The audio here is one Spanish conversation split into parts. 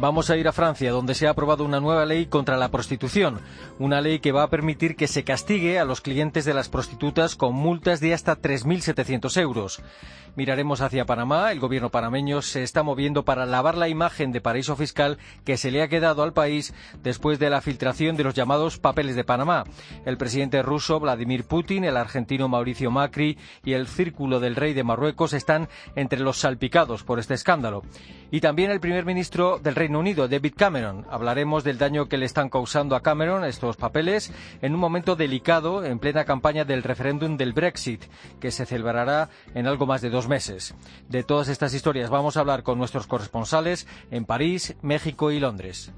Vamos a ir a Francia, donde se ha aprobado una nueva ley contra la prostitución, una ley que va a permitir que se castigue a los clientes de las prostitutas con multas de hasta 3.700 euros. Miraremos hacia Panamá. El gobierno panameño se está moviendo para lavar la imagen de paraíso fiscal que se le ha quedado al país después de la filtración de los llamados papeles de Panamá. El presidente ruso Vladimir Putin, el argentino Mauricio Macri y el círculo del rey de Marruecos están entre los salpicados por este escándalo. Y también el primer ministro del Reino Unido, David Cameron. Hablaremos del daño que le están causando a Cameron estos papeles en un momento delicado en plena campaña del referéndum del Brexit, que se celebrará en algo más de dos meses. De todas estas historias vamos a hablar con nuestros corresponsales en París, México y Londres.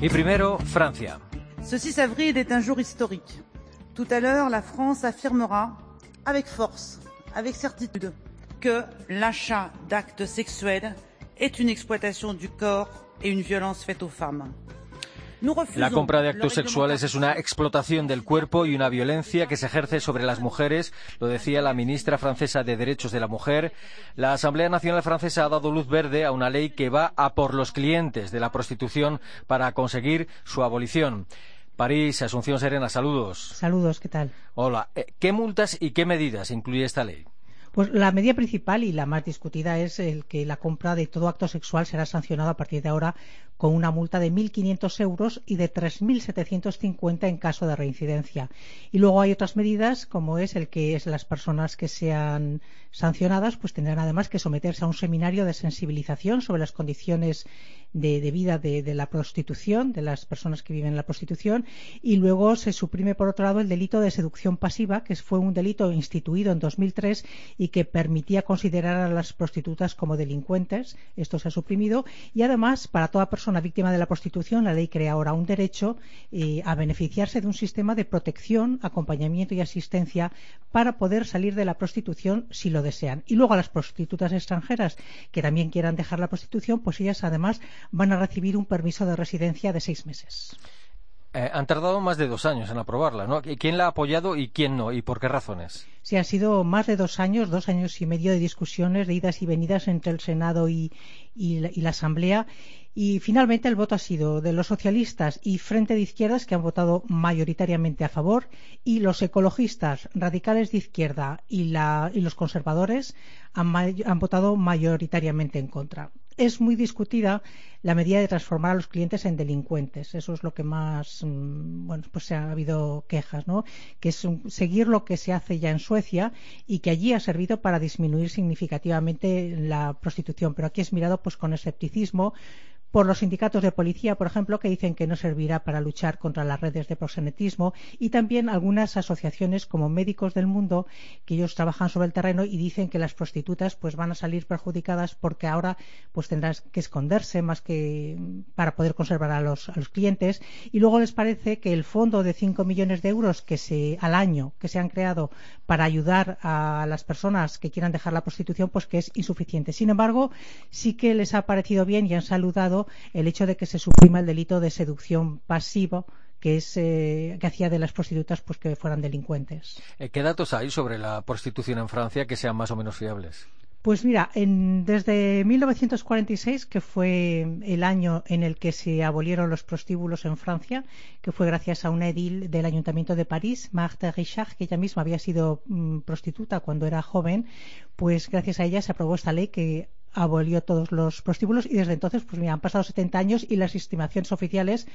Y primero, Francia. Ce 6 avril est un jour historique. Tout à l'heure, la France affirmera avec force, avec certitude, que l'achat d'actes sexuels est une exploitation du corps et une violence faite aux femmes. La compra de actos sexuales es una explotación del cuerpo y una violencia que se ejerce sobre las mujeres, lo decía la ministra francesa de Derechos de la Mujer. La Asamblea Nacional Francesa ha dado luz verde a una ley que va a por los clientes de la prostitución para conseguir su abolición. París, Asunción Serena, saludos. Saludos, ¿qué tal? Hola. Eh, ¿Qué multas y qué medidas incluye esta ley? Pues la medida principal y la más discutida es el que la compra de todo acto sexual será sancionado a partir de ahora con una multa de 1.500 euros y de 3.750 en caso de reincidencia. Y luego hay otras medidas, como es el que las personas que sean sancionadas, pues tendrán además que someterse a un seminario de sensibilización sobre las condiciones de, vida de, de, la prostitución, de las personas que viven en la prostitución, y luego se suprime, por otro lado, el delito de seducción pasiva, que fue un delito instituido en 2003 y que permitía considerar a las prostitutas como delincuentes. Esto se ha suprimido. Y además, para toda persona víctima de la prostitución, la ley crea ahora un derecho eh, a beneficiarse de un sistema de protección, acompañamiento y asistencia para poder salir de la prostitución si lo desean. Y luego a las prostitutas extranjeras que también quieran dejar la prostitución, pues ellas además van a recibir un permiso de residencia de seis meses. Eh, han tardado más de dos años en aprobarla, ¿no? ¿Quién la ha apoyado y quién no? ¿Y por qué razones? Sí, ha sido más de dos años, dos años y medio de discusiones, de idas y venidas entre el Senado y, y, la, y la Asamblea. Y finalmente el voto ha sido de los socialistas y Frente de Izquierdas, que han votado mayoritariamente a favor, y los ecologistas, radicales de izquierda y, la, y los conservadores han, han votado mayoritariamente en contra es muy discutida la medida de transformar a los clientes en delincuentes. Eso es lo que más, mm, bueno, pues se ha habido quejas, ¿no? Que es seguir lo que se hace ya en Suecia y que allí ha servido para disminuir significativamente la prostitución. Pero aquí es mirado pues con escepticismo por los sindicatos de policía, por ejemplo, que dicen que no servirá para luchar contra las redes de proxenetismo y también algunas asociaciones como Médicos del Mundo que ellos trabajan sobre el terreno y dicen que las prostitutas pues van a salir perjudicadas porque ahora pues tendrán que esconderse más que para poder conservar a los, a los clientes y luego les parece que el fondo de 5 millones de euros que se al año que se han creado para ayudar a las personas que quieran dejar la prostitución pues que es insuficiente. Sin embargo, sí que les ha parecido bien y han saludado el hecho de que se suprima el delito de seducción pasivo que es eh, que hacía de las prostitutas pues que fueran delincuentes. Eh, ¿Qué datos hay sobre la prostitución en Francia que sean más o menos fiables? Pues mira, en, desde 1946, que fue el año en el que se abolieron los prostíbulos en Francia, que fue gracias a una edil del Ayuntamiento de París, Marthe Richard, que ella misma había sido mmm, prostituta cuando era joven, pues gracias a ella se aprobó esta ley que abolió todos los prostíbulos y desde entonces pues mira, han pasado 70 años y las estimaciones oficiales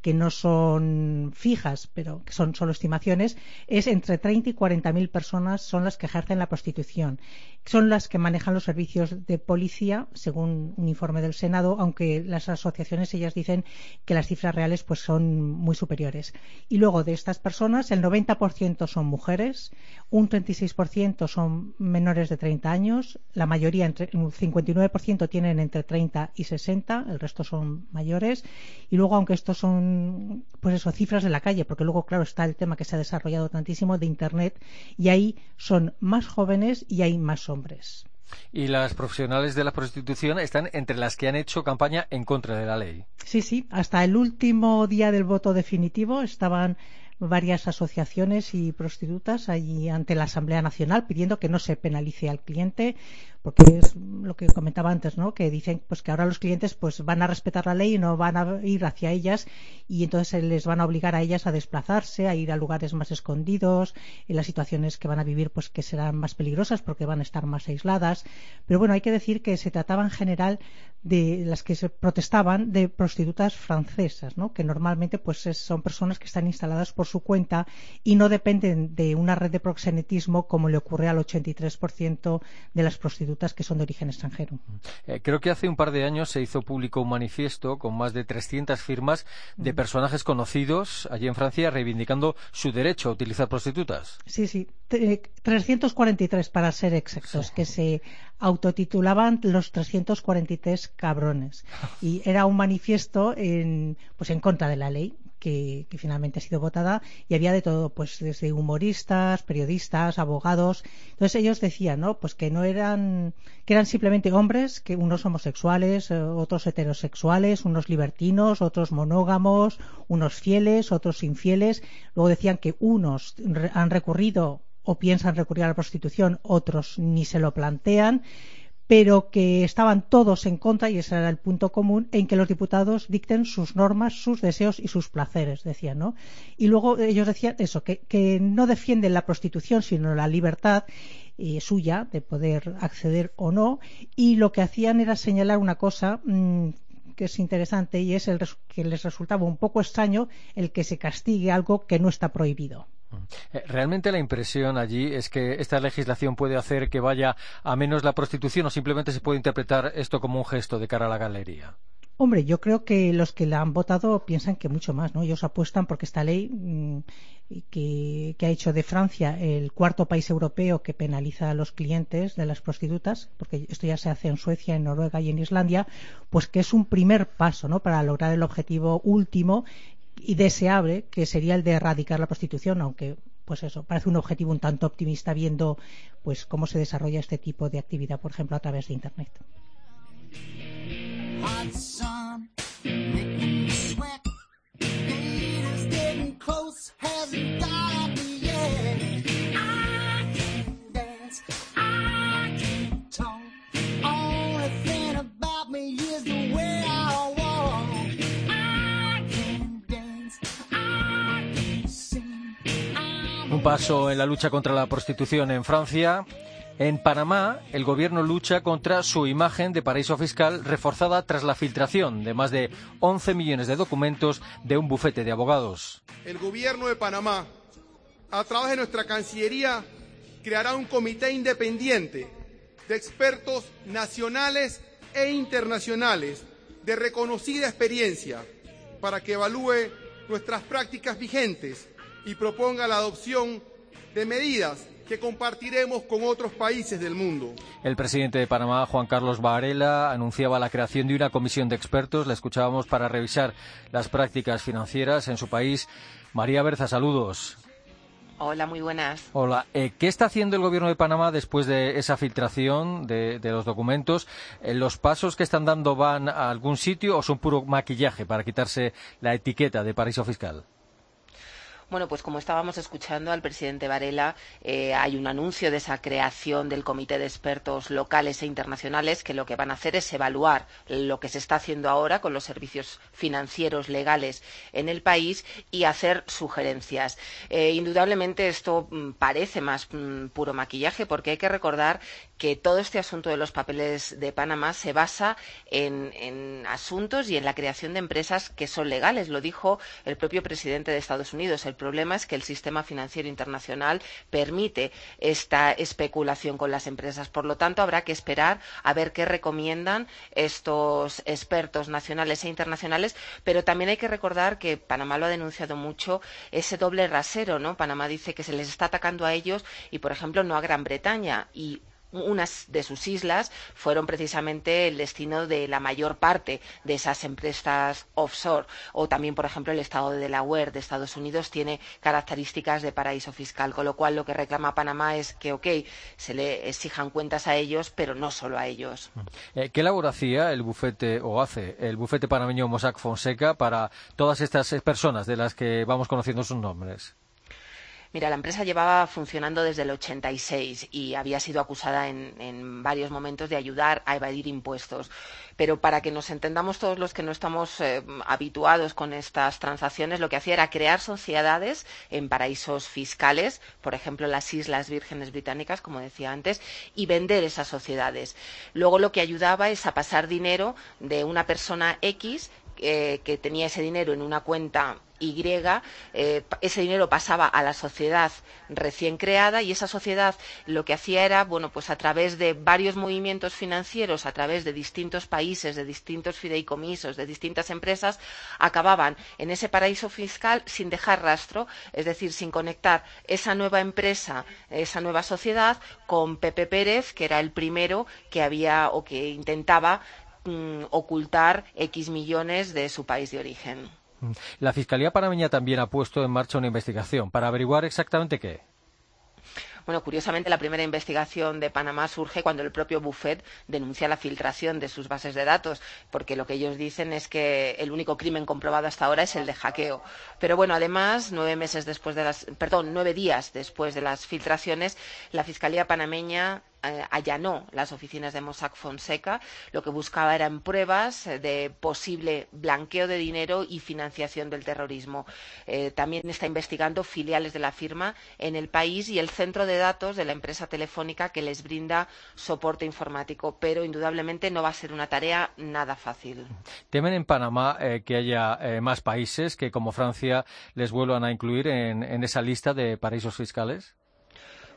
que no son fijas, pero que son solo estimaciones, es entre 30 y 40 mil personas son las que ejercen la prostitución. Son las que manejan los servicios de policía, según un informe del Senado, aunque las asociaciones ellas dicen que las cifras reales pues son muy superiores. Y luego de estas personas, el 90% son mujeres, un 36% son menores de 30 años, la mayoría, entre, un 59% tienen entre 30 y 60, el resto son mayores. Y luego, aunque estos son pues eso, cifras de la calle, porque luego, claro, está el tema que se ha desarrollado tantísimo de Internet y ahí son más jóvenes y hay más hombres. Y las profesionales de la prostitución están entre las que han hecho campaña en contra de la ley. Sí, sí, hasta el último día del voto definitivo estaban varias asociaciones y prostitutas allí ante la Asamblea Nacional pidiendo que no se penalice al cliente porque es lo que comentaba antes, ¿no? Que dicen pues que ahora los clientes pues van a respetar la ley y no van a ir hacia ellas y entonces les van a obligar a ellas a desplazarse, a ir a lugares más escondidos, en las situaciones que van a vivir pues que serán más peligrosas porque van a estar más aisladas. Pero bueno, hay que decir que se trataba en general de las que se protestaban de prostitutas francesas, ¿no? Que normalmente pues son personas que están instaladas por su cuenta y no dependen de una red de proxenetismo como le ocurre al 83% de las prostitutas que son de origen extranjero. Eh, creo que hace un par de años se hizo público un manifiesto con más de 300 firmas de personajes conocidos allí en Francia reivindicando su derecho a utilizar prostitutas. Sí, sí, 343 para ser exactos, que se autotitulaban los 343 cabrones. Y era un manifiesto en, pues en contra de la ley, que, finalmente ha sido votada y había de todo, pues desde humoristas, periodistas, abogados. Entonces ellos decían, ¿no? Pues que no eran, que eran simplemente hombres, que unos homosexuales, eh, otros heterosexuales, unos libertinos, otros monógamos, unos fieles, otros infieles. Luego decían que unos han recurrido o piensan recurrir a la prostitución, otros ni se lo plantean pero que estaban todos en contra, y ese era el punto común, en que los diputados dicten sus normas, sus deseos y sus placeres, decían, ¿no? Y luego ellos decían eso, que, no defienden la prostitución, sino la libertad eh, suya de poder acceder o no, y lo que hacían era señalar una cosa mm, que es interesante y es el que les resultaba un poco extraño el que se castigue algo que no está prohibido. Eh, realmente la impresión allí es que esta legislación puede hacer que vaya a menos la prostitución o simplemente se puede interpretar esto como un gesto de cara a la galería. Hombre, yo creo que los que la han votado piensan que mucho más, ¿no? Ellos apuestan porque esta ley mm, que, ha hecho de Francia el cuarto país europeo que penaliza a los clientes de las prostitutas, porque esto ya se hace en Suecia, en Noruega y en Islandia, pues que es un primer paso, ¿no? Para lograr el objetivo último y deseable que sería el de erradicar la prostitución, aunque pues eso parece un objetivo un tanto optimista viendo pues cómo se desarrolla este tipo de actividad, por ejemplo, a través de internet. Paso en la lucha contra la prostitución en Francia. En Panamá, el gobierno lucha contra su imagen de paraíso fiscal reforzada tras la filtración de más de 11 millones de documentos de un bufete de abogados. El gobierno de Panamá, a través de nuestra Cancillería, creará un comité independiente de expertos nacionales e internacionales de reconocida experiencia para que evalúe nuestras prácticas vigentes y proponga la adopción de medidas que compartiremos con otros países del mundo. El presidente de Panamá, Juan Carlos Varela, anunciaba la creación de una comisión de expertos. La escuchábamos para revisar las prácticas financieras en su país. María Berza, saludos. Hola, muy buenas. Hola. Eh, ¿Qué está haciendo el gobierno de Panamá después de esa filtración de, los documentos? Eh, ¿Los pasos que están dando van a algún sitio o son puro maquillaje para quitarse la etiqueta de paraíso fiscal? Bueno, pues como estábamos escuchando al presidente Varela, eh, hay un anuncio de esa creación del Comité de Expertos locales e internacionales que lo que van a hacer es evaluar lo que se está haciendo ahora con los servicios financieros legales en el país y hacer sugerencias. Eh, indudablemente esto mm, parece más mm, puro maquillaje porque hay que recordar que todo este asunto de los papeles de Panamá se basa en, asuntos y en la creación de empresas que son legales. Lo dijo el propio presidente de Estados Unidos. Problema es que el sistema financiero internacional permite esta especulación con las empresas. Por lo tanto, habrá que esperar a ver qué recomiendan estos expertos nacionales e internacionales, pero también hay que recordar que Panamá lo ha denunciado mucho ese doble rasero, ¿no? Panamá dice que se les está atacando a ellos y, por ejemplo, no a Gran Bretaña y unas de sus islas fueron precisamente el destino de la mayor parte de esas empresas offshore. O también, por ejemplo, el estado de Delaware de Estados Unidos tiene características de paraíso fiscal, con lo cual lo que reclama Panamá es que, ok, se le exijan cuentas a ellos, pero no solo a ellos. Eh, ¿Qué labor hacía el bufete o hace el bufete panameño Mossack Fonseca para todas estas personas de las que vamos conociendo sus nombres? Mira, la empresa llevaba funcionando desde el 86 y había sido acusada en, varios momentos de ayudar a evadir impuestos. Pero para que nos entendamos todos los que no estamos eh, habituados con estas transacciones, lo que hacía era crear sociedades en paraísos fiscales, por ejemplo, las Islas Vírgenes Británicas, como decía antes, y vender esas sociedades. Luego lo que ayudaba es a pasar dinero de una persona X eh, que tenía ese dinero en una cuenta y, eh, ese dinero pasaba a la sociedad recién creada y esa sociedad lo que hacía era, bueno, pues a través de varios movimientos financieros, a través de distintos países, de distintos fideicomisos, de distintas empresas, acababan en ese paraíso fiscal sin dejar rastro, es decir, sin conectar esa nueva empresa, esa nueva sociedad con Pepe Pérez, que era el primero que había o que intentaba mm, ocultar X millones de su país de origen. Mm. La Fiscalía panameña también ha puesto en marcha una investigación para averiguar exactamente qué. Bueno, curiosamente, la primera investigación de Panamá surge cuando el propio Buffet denuncia la filtración de sus bases de datos, porque lo que ellos dicen es que el único crimen comprobado hasta ahora es el de hackeo. Pero bueno, además, nueve meses después de las, perdón, nueve días después de las filtraciones, la Fiscalía panameña allanó las oficinas de Mossack Fonseca. Lo que buscaba eran pruebas eh, de posible blanqueo de dinero y financiación del terrorismo. Eh, también está investigando filiales de la firma en el país y el centro de datos de la empresa telefónica que les brinda soporte informático, pero indudablemente no va a ser una tarea nada fácil. ¿Temen en Panamá que haya más países que, como Francia, les vuelvan a incluir en esa lista de paraísos fiscales?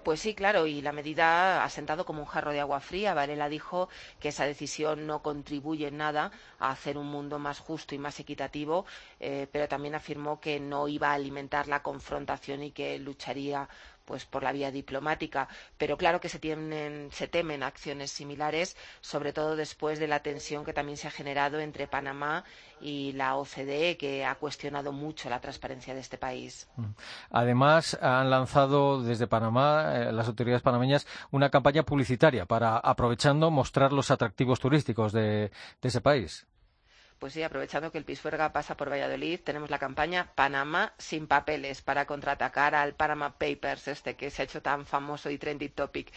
Pues sí, claro, y la medida ha sentado como un jarro de agua fría. Varela dijo que esa decisión no contribuye en nada a hacer un mundo más justo y más equitativo, eh, pero también afirmó que no iba a alimentar la confrontación y que lucharía pues por la vía diplomática. Pero claro que se, tienen, se temen acciones similares, sobre todo después de la tensión que también se ha generado entre Panamá y la OCDE, que ha cuestionado mucho la transparencia de este país. Mm. Además, han lanzado desde Panamá, eh, las autoridades panameñas, una campaña publicitaria para, aprovechando, mostrar los atractivos turísticos de ese país. Pues sí, aprovechando que el Pisuerga pasa por Valladolid, tenemos la campaña Panamá sin papeles para contraatacar al Panama Papers, este que se ha hecho tan famoso y trendy topic.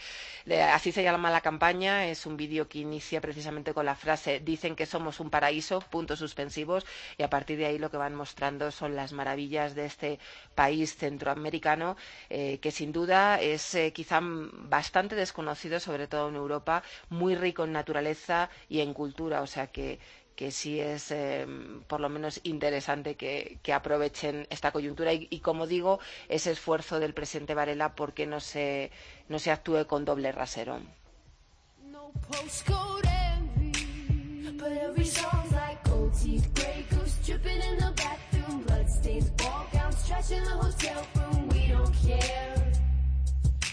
Así se llama la campaña, es un vídeo que inicia precisamente con la frase dicen que somos un paraíso, puntos suspensivos, y a partir de ahí lo que van mostrando son las maravillas de este país centroamericano, eh, que sin duda es eh, quizá bastante desconocido, sobre todo en Europa, muy rico en naturaleza y en cultura, o sea que que sí es eh, por lo menos interesante que, aprovechen esta coyuntura y, como digo, ese esfuerzo del presidente Varela porque no se, no se actúe con doble rasero.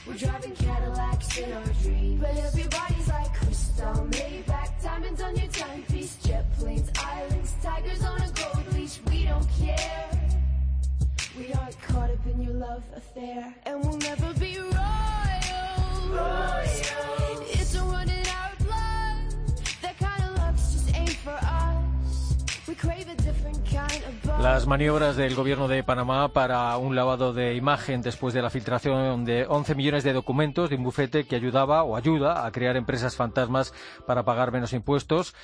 We're driving Cadillacs in our dreams. But everybody's like crystal, Maybach, diamonds on your timepiece, Las maniobras del gobierno de Panamá para un lavado de imagen después de la filtración de 11 millones de documentos de un bufete que ayudaba o ayuda a crear empresas fantasmas para pagar menos impuestos.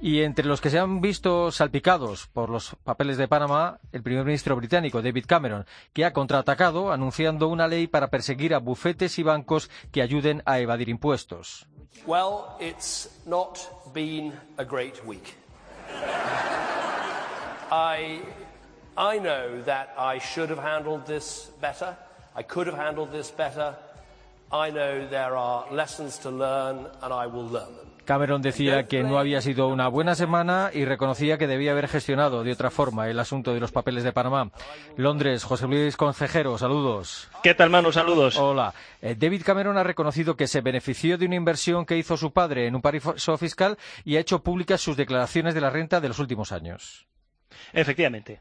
Y entre los que se han visto salpicados por los papeles de Panamá, el primer ministro británico, David Cameron, que ha contraatacado anunciando una ley para perseguir a bufetes y bancos que ayuden a evadir impuestos. Well, it's not been a great week. I, I know that I should have handled this better. I could have handled this better. I know there are lessons to learn, and I will learn them. Cameron decía que no había sido una buena semana y reconocía que debía haber gestionado de otra forma el asunto de los papeles de Panamá. Londres, José Luis Concejero, saludos. ¿Qué tal, Manu? Saludos. Hola. Eh, David Cameron ha reconocido que se benefició de una inversión que hizo su padre en un paraíso fiscal y ha hecho públicas sus declaraciones de la renta de los últimos años. Efectivamente.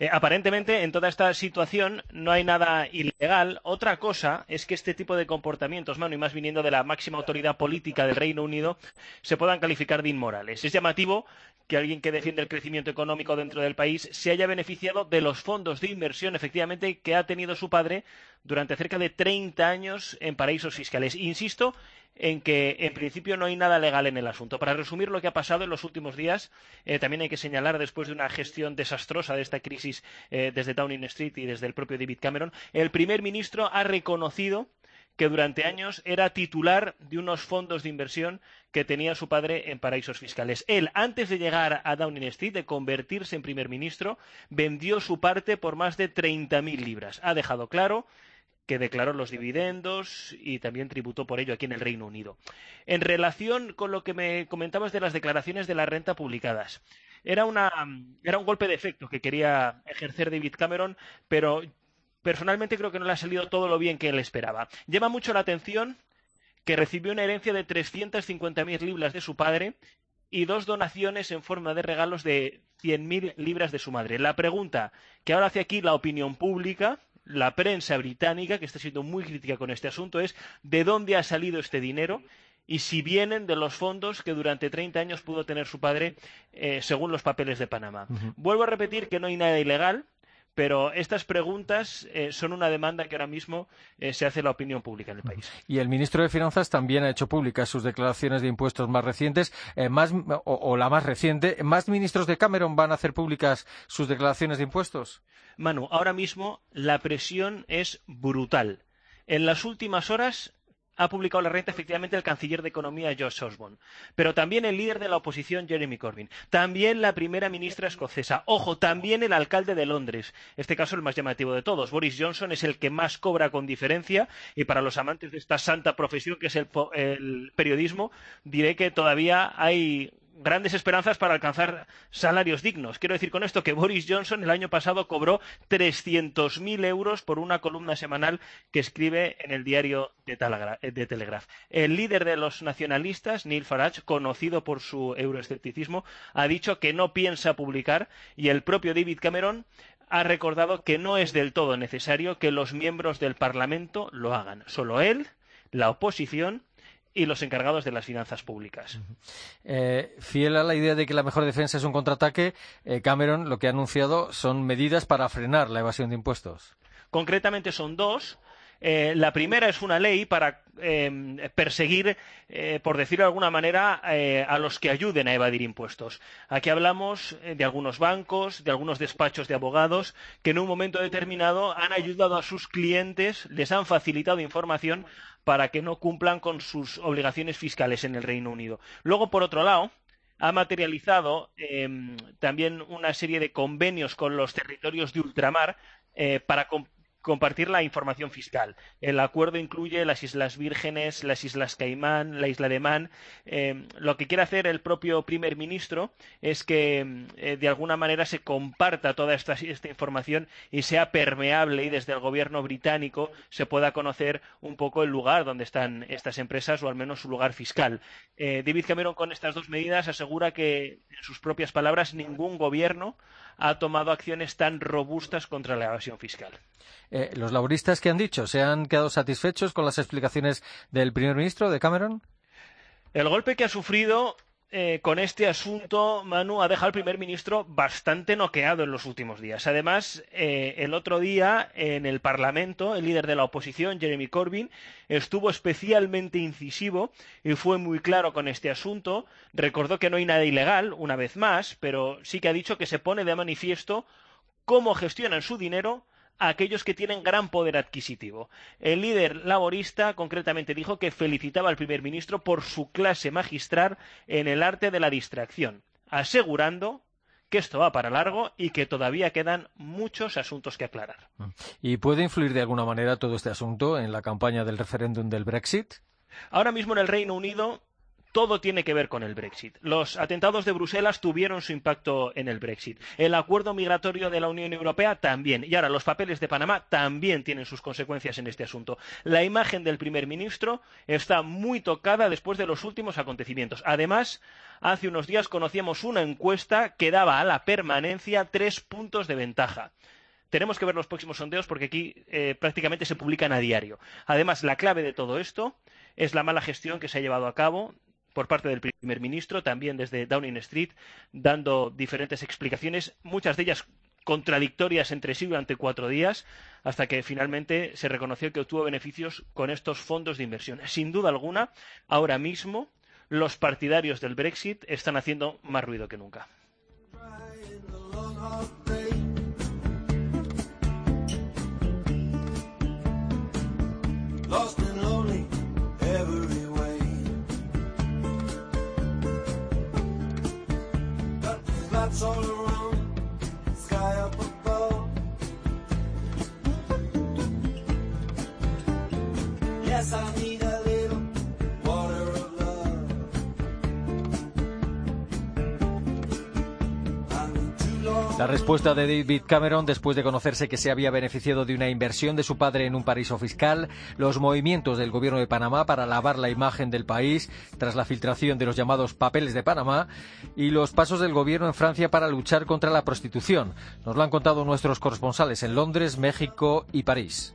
Eh, aparentemente, en toda esta situación no hay nada ilegal. Otra cosa es que este tipo de comportamientos, mano, y más viniendo de la máxima autoridad política del Reino Unido, se puedan calificar de inmorales. Es llamativo que alguien que defiende el crecimiento económico dentro del país se haya beneficiado de los fondos de inversión, efectivamente, que ha tenido su padre durante cerca de 30 años en paraísos fiscales. Insisto en que en principio no hay nada legal en el asunto. Para resumir lo que ha pasado en los últimos días, eh, también hay que señalar, después de una gestión desastrosa de esta crisis eh, desde Downing Street y desde el propio David Cameron, el primer ministro ha reconocido que durante años era titular de unos fondos de inversión que tenía su padre en paraísos fiscales. Él, antes de llegar a Downing Street, de convertirse en primer ministro, vendió su parte por más de 30.000 libras. Ha dejado claro que declaró los dividendos y también tributó por ello aquí en el Reino Unido. En relación con lo que me comentabas de las declaraciones de la renta publicadas, era, era un golpe de efecto que quería ejercer David Cameron, pero personalmente creo que no le ha salido todo lo bien que él esperaba. Llama mucho la atención que recibió una herencia de 350.000 libras de su padre y dos donaciones en forma de regalos de 100.000 libras de su madre. La pregunta que ahora hace aquí la opinión pública la prensa británica, que está siendo muy crítica con este asunto, es de dónde ha salido este dinero y si vienen de los fondos que durante 30 años pudo tener su padre eh, según los papeles de Panamá. Vuelvo a repetir que no hay nada ilegal, pero estas preguntas eh, son una demanda que ahora mismo eh, se hace la opinión pública en el país. Y el ministro de Finanzas también ha hecho públicas sus declaraciones de impuestos más recientes, eh, o, la más reciente. ¿Más ministros de Cameron van a hacer públicas sus declaraciones de impuestos? Manu, ahora mismo la presión es brutal. En las últimas horas ha publicado la renta efectivamente el canciller de Economía Josh Osborne, pero también el líder de la oposición Jeremy Corbyn, también la primera ministra escocesa, ojo, también el alcalde de Londres, este caso el más llamativo de todos. Boris Johnson es el que más cobra con diferencia. Y para los amantes de esta santa profesión que es el periodismo, diré que todavía hay grandes esperanzas para alcanzar salarios dignos. Quiero decir con esto que Boris Johnson el año pasado cobró 300.000 euros por una columna semanal que escribe en el diario de, Telegraph. El líder de los nacionalistas, Neil Farage, conocido por su euroescepticismo, ha dicho que no piensa publicar y el propio David Cameron ha recordado que no es del todo necesario que los miembros del Parlamento lo hagan. Solo él, la oposición y los encargados de las finanzas públicas. Eh, fiel a la idea de que la mejor defensa es un contraataque, eh, Cameron lo que ha anunciado son medidas para frenar la evasión de impuestos. Concretamente son dos. Eh, la primera es una ley para em, perseguir, eh, por decirlo de alguna manera, eh, a los que ayuden a evadir impuestos. Aquí hablamos de algunos bancos, de algunos despachos de abogados que en un momento determinado han ayudado a sus clientes, les han facilitado información para que no cumplan con sus obligaciones fiscales en el Reino Unido. Luego, por otro lado, ha materializado em, también una serie de convenios con los territorios de ultramar para compartir la información fiscal. El acuerdo incluye las Islas Vírgenes, las Islas Caimán, la isla de Man. Eh, lo que quiere hacer el propio primer ministro es que eh, de alguna manera se comparta toda esta, información y sea permeable y desde el gobierno británico se pueda conocer un poco el lugar donde están estas empresas o al menos su lugar fiscal. Eh, David Cameron con estas dos medidas asegura que, en sus propias palabras, ningún gobierno ha tomado acciones tan robustas contra la evasión fiscal. Eh, ¿Los laboristas que han dicho se han quedado satisfechos con las explicaciones del primer ministro de Cameron? El golpe que ha sufrido eh, con este asunto, Manu, ha dejado al primer ministro bastante noqueado en los últimos días. Además, eh, el otro día en el Parlamento, el líder de la oposición, Jeremy Corbyn, estuvo especialmente incisivo y fue muy claro con este asunto. Recordó que no hay nada ilegal, una vez más, pero sí que ha dicho que se pone de manifiesto cómo gestionan su dinero a aquellos que tienen gran poder adquisitivo. El líder laborista concretamente dijo que felicitaba al primer ministro por su clase magistral en el arte de la distracción, asegurando que esto va para largo y que todavía quedan muchos asuntos que aclarar. ¿Y puede influir de alguna manera todo este asunto en la campaña del referéndum del Brexit? Ahora mismo en el Reino Unido todo tiene que ver con el Brexit. Los atentados de Bruselas tuvieron su impacto en el Brexit. El acuerdo migratorio de la Unión Europea también. Y ahora los papeles de Panamá también tienen sus consecuencias en este asunto. La imagen del primer ministro está muy tocada después de los últimos acontecimientos. Además, hace unos días conocíamos una encuesta que daba a la permanencia tres puntos de ventaja. Tenemos que ver los próximos sondeos porque aquí eh, prácticamente se publican a diario. Además, la clave de todo esto es la mala gestión que se ha llevado a cabo por parte del primer ministro, también desde Downing Street, dando diferentes explicaciones, muchas de ellas contradictorias entre sí durante cuatro días, hasta que finalmente se reconoció que obtuvo beneficios con estos fondos de inversión. Sin duda alguna, ahora mismo los partidarios del Brexit están haciendo más ruido que nunca. La respuesta de David Cameron después de conocerse que se había beneficiado de una inversión de su padre en un paraíso fiscal, los movimientos del gobierno de Panamá para lavar la imagen del país tras la filtración de los llamados papeles de Panamá y los pasos del gobierno en Francia para luchar contra la prostitución. Nos lo han contado nuestros corresponsales en Londres, México y París.